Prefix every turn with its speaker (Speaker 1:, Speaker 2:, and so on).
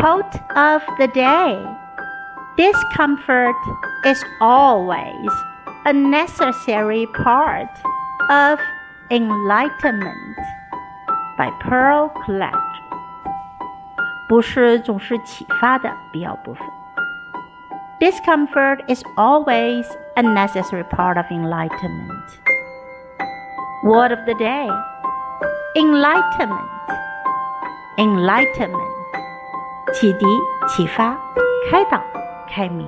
Speaker 1: Quote of the day Discomfort is always a necessary part of enlightenment by Pearl Cleage。不是总是启发的必要部分。Discomfort is always a necessary part of enlightenment. Word of the day Enlightenment. Enlightenment. 启迪、启发、开导、开明。